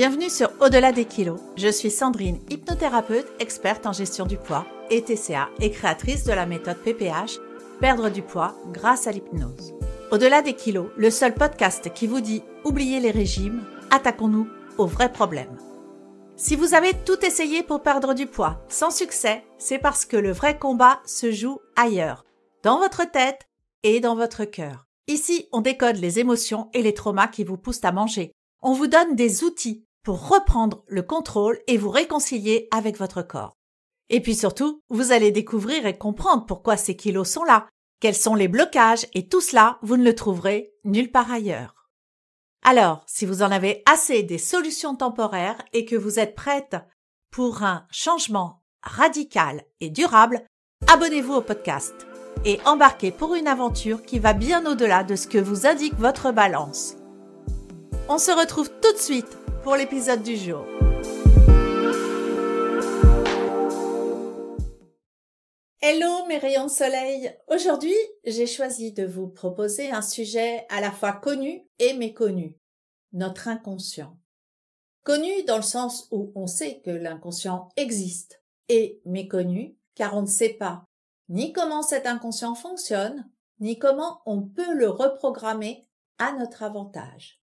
Bienvenue sur Au-delà des kilos. Je suis Sandrine, hypnothérapeute, experte en gestion du poids et TCA et créatrice de la méthode PPH, perdre du poids grâce à l'hypnose. Au-delà des kilos, le seul podcast qui vous dit oubliez les régimes, attaquons-nous aux vrais problèmes. Si vous avez tout essayé pour perdre du poids sans succès, c'est parce que le vrai combat se joue ailleurs, dans votre tête et dans votre cœur. Ici, on décode les émotions et les traumas qui vous poussent à manger. On vous donne des outils pour reprendre le contrôle et vous réconcilier avec votre corps. Et puis surtout, vous allez découvrir et comprendre pourquoi ces kilos sont là, quels sont les blocages et tout cela, vous ne le trouverez nulle part ailleurs. Alors, si vous en avez assez des solutions temporaires et que vous êtes prête pour un changement radical et durable, abonnez-vous au podcast et embarquez pour une aventure qui va bien au-delà de ce que vous indique votre balance. On se retrouve tout de suite pour l'épisode du jour. Hello mes rayons de soleil Aujourd'hui, j'ai choisi de vous proposer un sujet à la fois connu et méconnu, notre inconscient. Connu dans le sens où on sait que l'inconscient existe, et méconnu car on ne sait pas ni comment cet inconscient fonctionne, ni comment on peut le reprogrammer à notre avantage.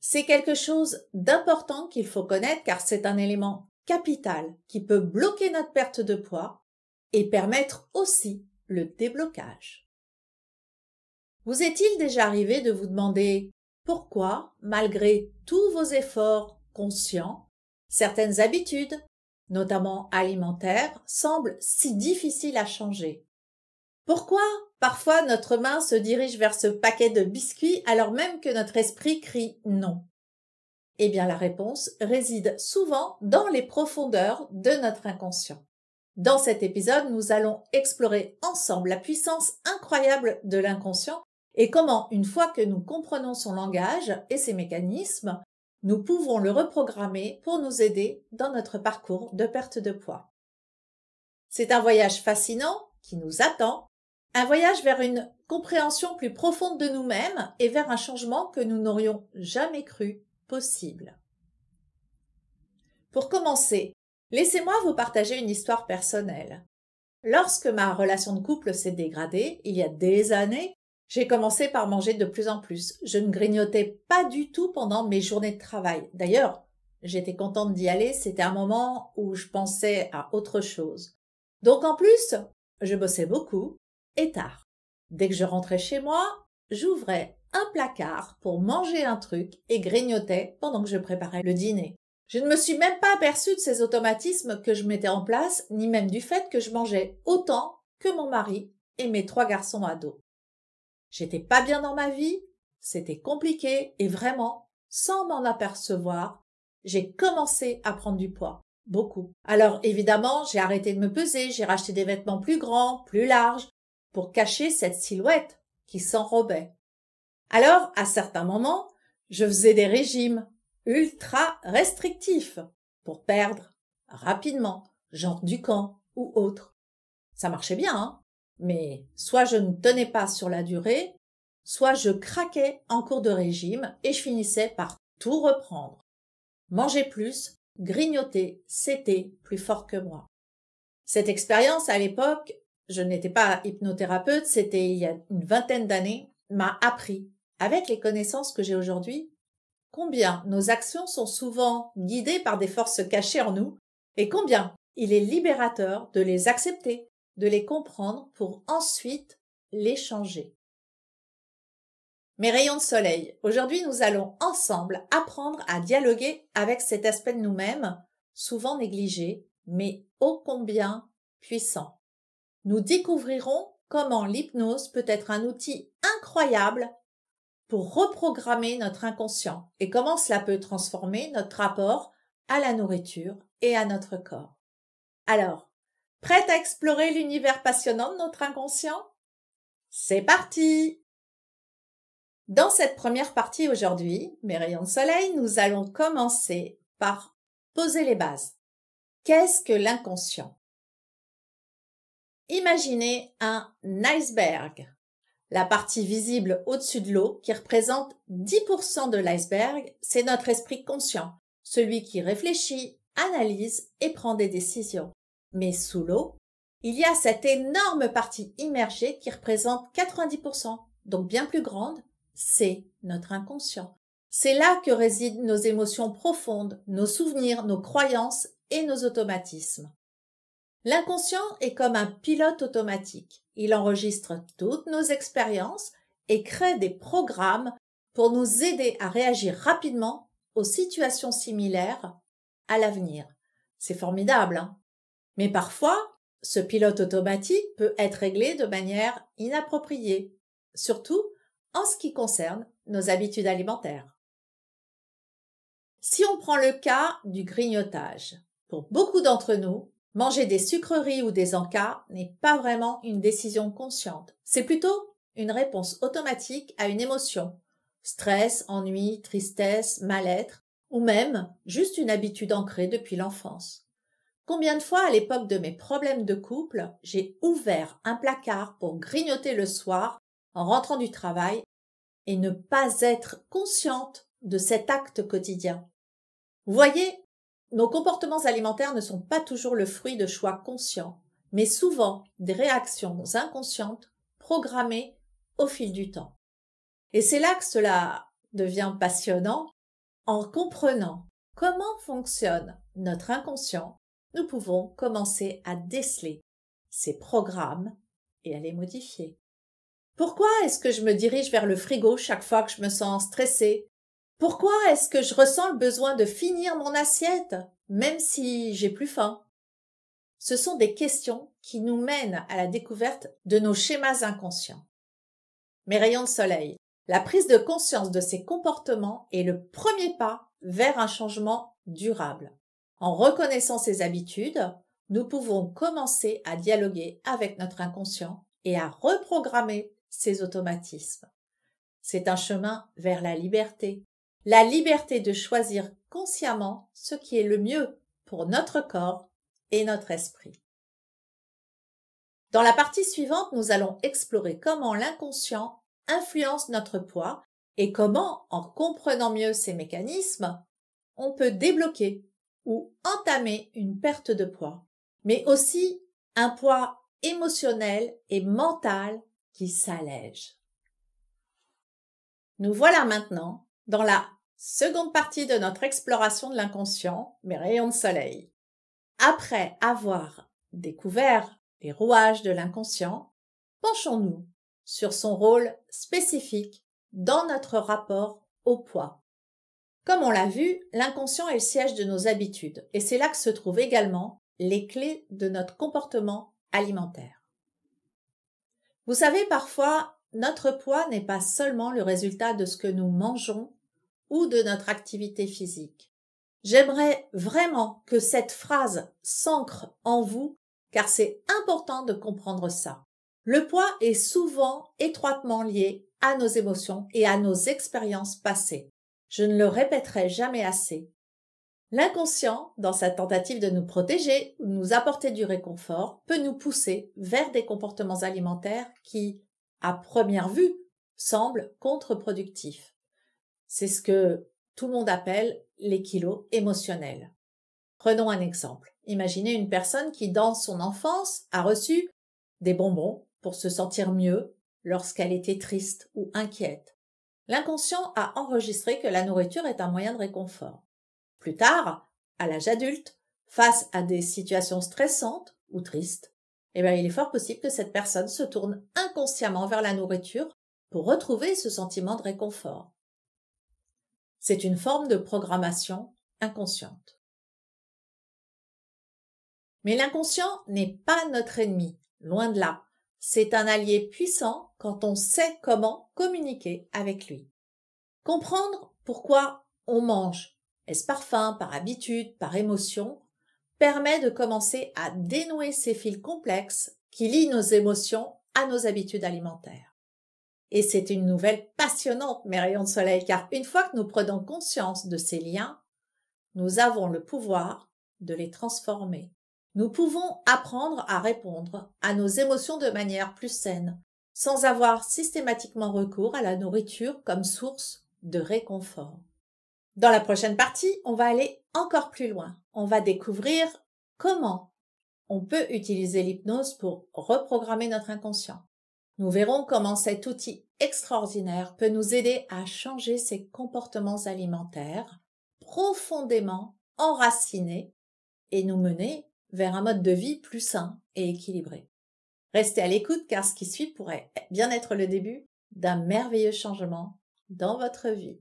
C'est quelque chose d'important qu'il faut connaître car c'est un élément capital qui peut bloquer notre perte de poids et permettre aussi le déblocage. Vous est-il déjà arrivé de vous demander pourquoi, malgré tous vos efforts conscients, certaines habitudes, notamment alimentaires, semblent si difficiles à changer? Pourquoi Parfois, notre main se dirige vers ce paquet de biscuits alors même que notre esprit crie non? Eh bien, la réponse réside souvent dans les profondeurs de notre inconscient. Dans cet épisode, nous allons explorer ensemble la puissance incroyable de l'inconscient et comment, une fois que nous comprenons son langage et ses mécanismes, nous pouvons le reprogrammer pour nous aider dans notre parcours de perte de poids. C'est un voyage fascinant qui nous attend un voyage vers une compréhension plus profonde de nous-mêmes et vers un changement que nous n'aurions jamais cru possible. Pour commencer, laissez-moi vous partager une histoire personnelle. Lorsque ma relation de couple s'est dégradée, il y a des années, j'ai commencé par manger de plus en plus. Je ne grignotais pas du tout pendant mes journées de travail. D'ailleurs, j'étais contente d'y aller, c'était un moment où je pensais à autre chose. Donc en plus, je bossais beaucoup, et tard. Dès que je rentrais chez moi, j'ouvrais un placard pour manger un truc et grignotais pendant que je préparais le dîner. Je ne me suis même pas aperçue de ces automatismes que je mettais en place, ni même du fait que je mangeais autant que mon mari et mes trois garçons ados. J'étais pas bien dans ma vie, c'était compliqué et vraiment, sans m'en apercevoir, j'ai commencé à prendre du poids. Beaucoup. Alors évidemment, j'ai arrêté de me peser, j'ai racheté des vêtements plus grands, plus larges, pour cacher cette silhouette qui s'enrobait. Alors, à certains moments, je faisais des régimes ultra restrictifs pour perdre rapidement, genre du camp ou autre. Ça marchait bien, hein mais soit je ne tenais pas sur la durée, soit je craquais en cours de régime et je finissais par tout reprendre. Manger plus, grignoter, c'était plus fort que moi. Cette expérience à l'époque je n'étais pas hypnothérapeute, c'était il y a une vingtaine d'années, m'a appris, avec les connaissances que j'ai aujourd'hui, combien nos actions sont souvent guidées par des forces cachées en nous, et combien il est libérateur de les accepter, de les comprendre pour ensuite les changer. Mes rayons de soleil, aujourd'hui nous allons ensemble apprendre à dialoguer avec cet aspect de nous-mêmes, souvent négligé, mais ô combien puissant nous découvrirons comment l'hypnose peut être un outil incroyable pour reprogrammer notre inconscient et comment cela peut transformer notre rapport à la nourriture et à notre corps. Alors, prête à explorer l'univers passionnant de notre inconscient? C'est parti Dans cette première partie aujourd'hui, mes rayons de soleil, nous allons commencer par poser les bases. Qu'est-ce que l'inconscient? Imaginez un iceberg. La partie visible au-dessus de l'eau, qui représente 10% de l'iceberg, c'est notre esprit conscient, celui qui réfléchit, analyse et prend des décisions. Mais sous l'eau, il y a cette énorme partie immergée qui représente 90%, donc bien plus grande, c'est notre inconscient. C'est là que résident nos émotions profondes, nos souvenirs, nos croyances et nos automatismes. L'inconscient est comme un pilote automatique. Il enregistre toutes nos expériences et crée des programmes pour nous aider à réagir rapidement aux situations similaires à l'avenir. C'est formidable, hein Mais parfois, ce pilote automatique peut être réglé de manière inappropriée, surtout en ce qui concerne nos habitudes alimentaires. Si on prend le cas du grignotage, pour beaucoup d'entre nous, manger des sucreries ou des encas n'est pas vraiment une décision consciente. C'est plutôt une réponse automatique à une émotion. Stress, ennui, tristesse, mal-être, ou même juste une habitude ancrée depuis l'enfance. Combien de fois à l'époque de mes problèmes de couple, j'ai ouvert un placard pour grignoter le soir en rentrant du travail et ne pas être consciente de cet acte quotidien? Vous voyez, nos comportements alimentaires ne sont pas toujours le fruit de choix conscients, mais souvent des réactions inconscientes programmées au fil du temps. Et c'est là que cela devient passionnant en comprenant comment fonctionne notre inconscient nous pouvons commencer à déceler ces programmes et à les modifier. Pourquoi est-ce que je me dirige vers le frigo chaque fois que je me sens stressée Pourquoi est-ce que je ressens le besoin de finir mon assiette, même si j'ai plus faim? Ce sont des questions qui nous mènent à la découverte de nos schémas inconscients. Mes rayons de soleil. La prise de conscience de ces comportements est le premier pas vers un changement durable. En reconnaissant ces habitudes, nous pouvons commencer à dialoguer avec notre inconscient et à reprogrammer ces automatismes. C'est un chemin vers la liberté, la liberté de choisir consciemment ce qui est le mieux pour notre corps et notre esprit. Dans la partie suivante, nous allons explorer comment l'inconscient influence notre poids et comment, en comprenant mieux ces mécanismes, on peut débloquer ou entamer une perte de poids, mais aussi un poids émotionnel et mental qui s'allège. Nous voilà maintenant dans la seconde partie de notre exploration de l'inconscient, mes rayons de soleil. Après avoir découvert les rouages de l'inconscient, penchons-nous sur son rôle spécifique dans notre rapport au poids. Comme on l'a vu, l'inconscient est le siège de nos habitudes, et c'est là que se trouvent également les clés de notre comportement alimentaire. Vous savez, parfois, notre poids n'est pas seulement le résultat de ce que nous mangeons ou de notre activité physique. J'aimerais vraiment que cette phrase s'ancre en vous, car c'est important de comprendre ça. Le poids est souvent étroitement lié à nos émotions et à nos expériences passées. Je ne le répéterai jamais assez. L'inconscient, dans sa tentative de nous protéger ou nous apporter du réconfort, peut nous pousser vers des comportements alimentaires qui, à première vue, semblent contre-productifs. C'est ce que tout le monde appelle les kilos émotionnels. Prenons un exemple. Imaginez une personne qui, dans son enfance, a reçu des bonbons pour se sentir mieux lorsqu'elle était triste ou inquiète. L'inconscient a enregistré que la nourriture est un moyen de réconfort. Plus tard, à l'âge adulte, face à des situations stressantes ou tristes, eh bien, il est fort possible que cette personne se tourne inconsciemment vers la nourriture pour retrouver ce sentiment de réconfort. C'est une forme de programmation inconsciente. Mais l'inconscient n'est pas notre ennemi, loin de là. C'est un allié puissant quand on sait comment communiquer avec lui. Comprendre pourquoi on mange, est-ce par faim, par habitude, par émotion, permet de commencer à dénouer ces fils complexes qui lient nos émotions à nos habitudes alimentaires. Et c'est une nouvelle passionnante, mes rayons de soleil, car une fois que nous prenons conscience de ces liens, nous avons le pouvoir de les transformer nous pouvons apprendre à répondre à nos émotions de manière plus saine, sans avoir systématiquement recours à la nourriture comme source de réconfort. Dans la prochaine partie, on va aller encore plus loin. On va découvrir comment on peut utiliser l'hypnose pour reprogrammer notre inconscient. Nous verrons comment cet outil extraordinaire peut nous aider à changer ses comportements alimentaires profondément enracinés et nous mener vers un mode de vie plus sain et équilibré. Restez à l'écoute car ce qui suit pourrait bien être le début d'un merveilleux changement dans votre vie.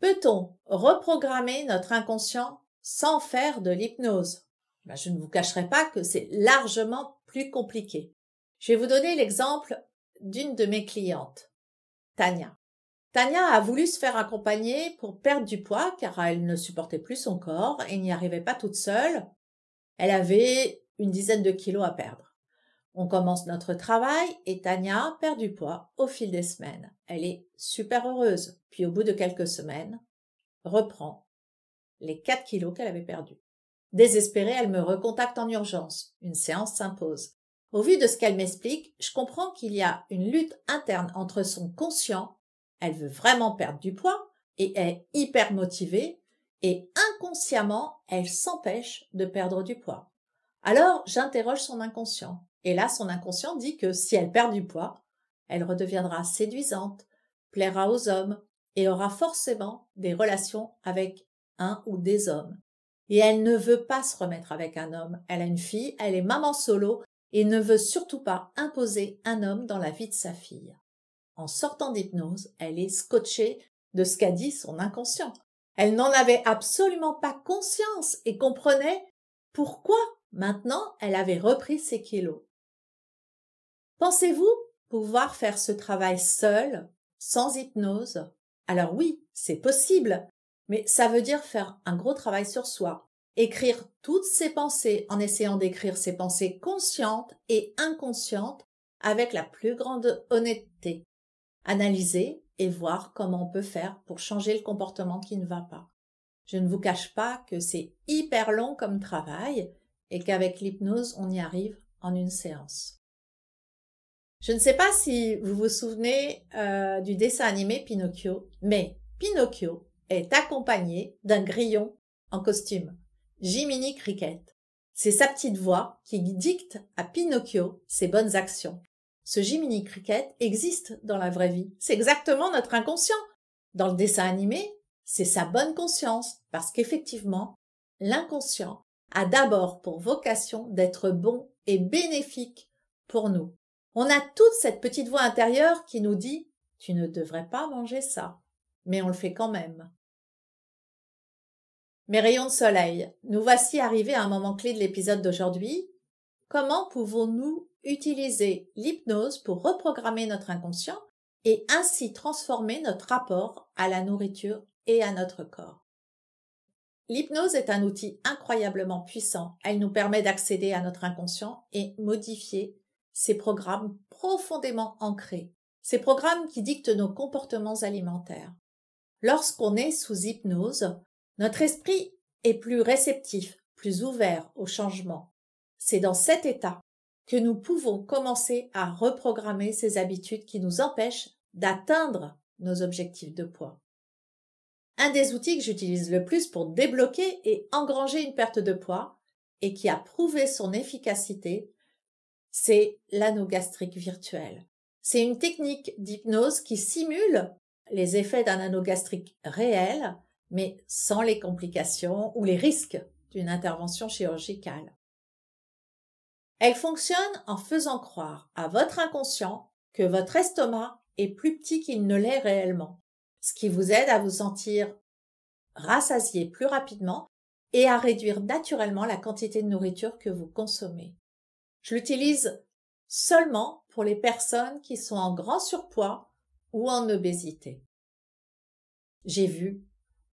Peut-on reprogrammer notre inconscient sans faire de l'hypnose? Ben, Je ne vous cacherai pas que c'est largement plus compliqué. Je vais vous donner l'exemple d'une de mes clientes, Tania. Tania a voulu se faire accompagner pour perdre du poids car elle ne supportait plus son corps et n'y arrivait pas toute seule. Elle avait une dizaine de kilos à perdre. On commence notre travail et Tania perd du poids au fil des semaines. Elle est super heureuse. Puis au bout de quelques semaines, reprend les 4 kilos qu'elle avait perdus. Désespérée, elle me recontacte en urgence. Une séance s'impose. Au vu de ce qu'elle m'explique, je comprends qu'il y a une lutte interne entre son conscient, elle veut vraiment perdre du poids et est hyper motivée, et inconsciemment, elle s'empêche de perdre du poids. Alors, j'interroge son inconscient. Et là, son inconscient dit que si elle perd du poids, elle redeviendra séduisante, plaira aux hommes et aura forcément des relations avec un ou des hommes. Et elle ne veut pas se remettre avec un homme. Elle a une fille, elle est maman solo et ne veut surtout pas imposer un homme dans la vie de sa fille. En sortant d'hypnose, elle est scotchée de ce qu'a dit son inconscient. Elle n'en avait absolument pas conscience et comprenait pourquoi maintenant elle avait repris ses kilos. Pensez-vous pouvoir faire ce travail seul, sans hypnose? Alors oui, c'est possible, mais ça veut dire faire un gros travail sur soi, écrire toutes ses pensées en essayant d'écrire ses pensées conscientes et inconscientes avec la plus grande honnêteté, analyser et voir comment on peut faire pour changer le comportement qui ne va pas. Je ne vous cache pas que c'est hyper long comme travail et qu'avec l'hypnose, on y arrive en une séance. Je ne sais pas si vous vous souvenez euh, du dessin animé Pinocchio, mais Pinocchio est accompagné d'un grillon en costume, Jiminy Cricket. C'est sa petite voix qui dicte à Pinocchio ses bonnes actions. Ce Jiminy Cricket existe dans la vraie vie. C'est exactement notre inconscient. Dans le dessin animé, c'est sa bonne conscience, parce qu'effectivement, l'inconscient a d'abord pour vocation d'être bon et bénéfique pour nous. On a toute cette petite voix intérieure qui nous dit Tu ne devrais pas manger ça. Mais on le fait quand même. Mes rayons de soleil, nous voici arrivés à un moment clé de l'épisode d'aujourd'hui. Comment pouvons-nous utiliser l'hypnose pour reprogrammer notre inconscient et ainsi transformer notre rapport à la nourriture et à notre corps? L'hypnose est un outil incroyablement puissant. Elle nous permet d'accéder à notre inconscient et modifier ces programmes profondément ancrés, ces programmes qui dictent nos comportements alimentaires. Lorsqu'on est sous hypnose, notre esprit est plus réceptif, plus ouvert au changement. C'est dans cet état que nous pouvons commencer à reprogrammer ces habitudes qui nous empêchent d'atteindre nos objectifs de poids. Un des outils que j'utilise le plus pour débloquer et engranger une perte de poids et qui a prouvé son efficacité, c'est l'anogastrique virtuel. C'est une technique d'hypnose qui simule les effets d'un anneau gastrique réel, mais sans les complications ou les risques d'une intervention chirurgicale. Elle fonctionne en faisant croire à votre inconscient que votre estomac est plus petit qu'il ne l'est réellement, ce qui vous aide à vous sentir rassasié plus rapidement et à réduire naturellement la quantité de nourriture que vous consommez. Je l'utilise seulement pour les personnes qui sont en grand surpoids ou en obésité. J'ai vu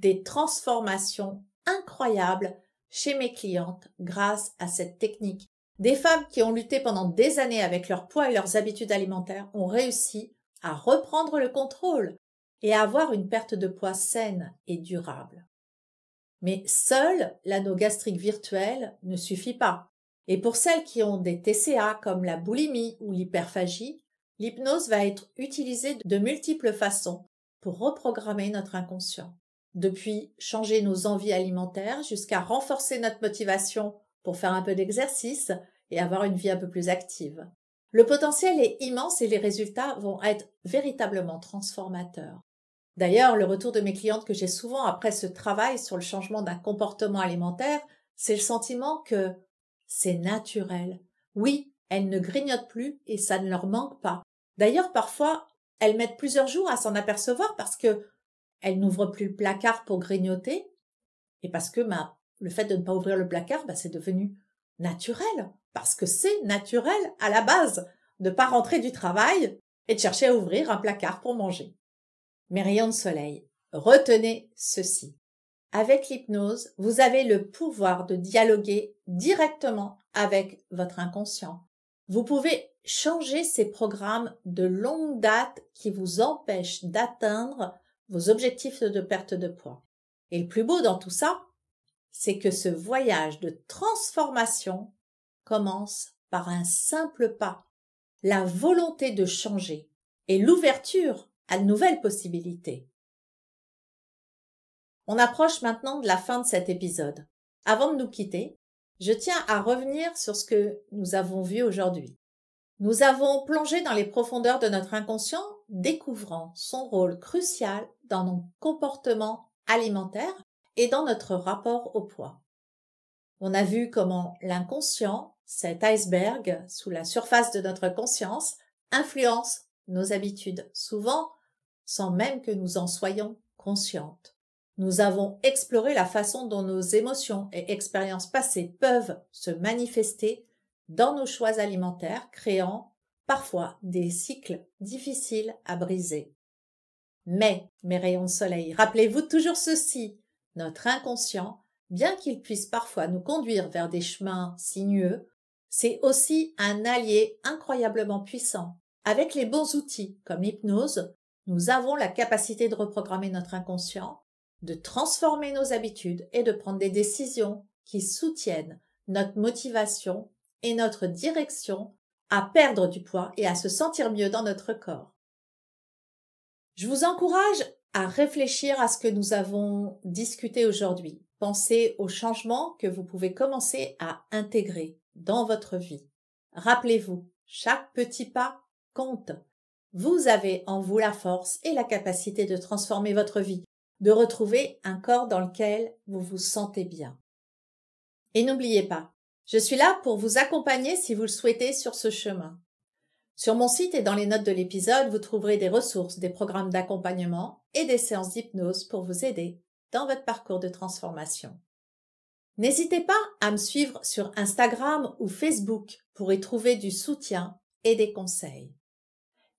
des transformations incroyables chez mes clientes grâce à cette technique. Des femmes qui ont lutté pendant des années avec leur poids et leurs habitudes alimentaires ont réussi à reprendre le contrôle et à avoir une perte de poids saine et durable. Mais seul l'anneau gastrique virtuel ne suffit pas. Et pour celles qui ont des TCA comme la boulimie ou l'hyperphagie, l'hypnose va être utilisée de multiples façons pour reprogrammer notre inconscient. Depuis changer nos envies alimentaires jusqu'à renforcer notre motivation pour faire un peu d'exercice et avoir une vie un peu plus active. Le potentiel est immense et les résultats vont être véritablement transformateurs. D'ailleurs, le retour de mes clientes que j'ai souvent après ce travail sur le changement d'un comportement alimentaire, c'est le sentiment que c'est naturel. Oui, elles ne grignotent plus et ça ne leur manque pas. D'ailleurs, parfois, elles mettent plusieurs jours à s'en apercevoir parce que elles n'ouvrent plus placard pour grignoter et parce que bah, le fait de ne pas ouvrir le placard, bah, c'est devenu naturel parce que c'est naturel à la base de pas rentrer du travail et de chercher à ouvrir un placard pour manger. Mes rayons de soleil, retenez ceci. Avec l'hypnose, vous avez le pouvoir de dialoguer directement avec votre inconscient. Vous pouvez changer ces programmes de longue date qui vous empêchent d'atteindre vos objectifs de perte de poids. Et le plus beau dans tout ça, c'est que ce voyage de transformation commence par un simple pas, la volonté de changer et l'ouverture à de nouvelles possibilités. On approche maintenant de la fin de cet épisode. Avant de nous quitter, je tiens à revenir sur ce que nous avons vu aujourd'hui. Nous avons plongé dans les profondeurs de notre inconscient, découvrant son rôle crucial dans nos comportements alimentaires et dans notre rapport au poids. On a vu comment l'inconscient, cet iceberg sous la surface de notre conscience, influence nos habitudes, souvent sans même que nous en soyons conscientes. Nous avons exploré la façon dont nos émotions et expériences passées peuvent se manifester dans nos choix alimentaires, créant parfois des cycles difficiles à briser. Mais, mes rayons de soleil, rappelez-vous toujours ceci, notre inconscient, bien qu'il puisse parfois nous conduire vers des chemins sinueux, c'est aussi un allié incroyablement puissant. Avec les bons outils comme l'hypnose, nous avons la capacité de reprogrammer notre inconscient, de transformer nos habitudes et de prendre des décisions qui soutiennent notre motivation et notre direction à perdre du poids et à se sentir mieux dans notre corps. Je vous encourage à réfléchir à ce que nous avons discuté aujourd'hui. Pensez aux changements que vous pouvez commencer à intégrer dans votre vie. Rappelez-vous, chaque petit pas compte. Vous avez en vous la force et la capacité de transformer votre vie, de retrouver un corps dans lequel vous vous sentez bien. Et n'oubliez pas, je suis là pour vous accompagner si vous le souhaitez sur ce chemin. Sur mon site et dans les notes de l'épisode, vous trouverez des ressources, des programmes d'accompagnement et des séances d'hypnose pour vous aider dans votre parcours de transformation. N'hésitez pas à me suivre sur Instagram ou Facebook pour y trouver du soutien et des conseils.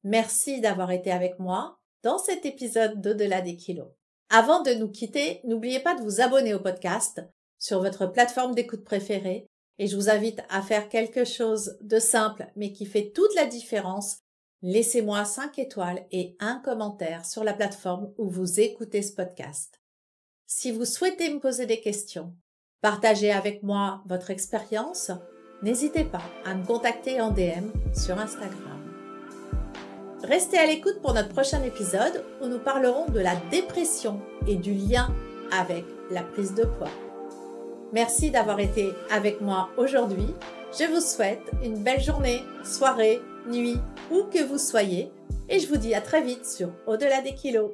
Merci d'avoir été avec moi dans cet épisode d'Au-delà des kilos. Avant de nous quitter, n'oubliez pas de vous abonner au podcast sur votre plateforme d'écoute préférée et je vous invite à faire quelque chose de simple mais qui fait toute la différence. Laissez-moi 5 étoiles et un commentaire sur la plateforme où vous écoutez ce podcast. Si vous souhaitez me poser des questions, partager avec moi votre expérience, n'hésitez pas à me contacter en DM sur Instagram. Restez à l'écoute pour notre prochain épisode où nous parlerons de la dépression et du lien avec la prise de poids. Merci d'avoir été avec moi aujourd'hui. Je vous souhaite une belle journée, soirée, nuit, où que vous soyez. Et je vous dis à très vite sur Au-delà des kilos.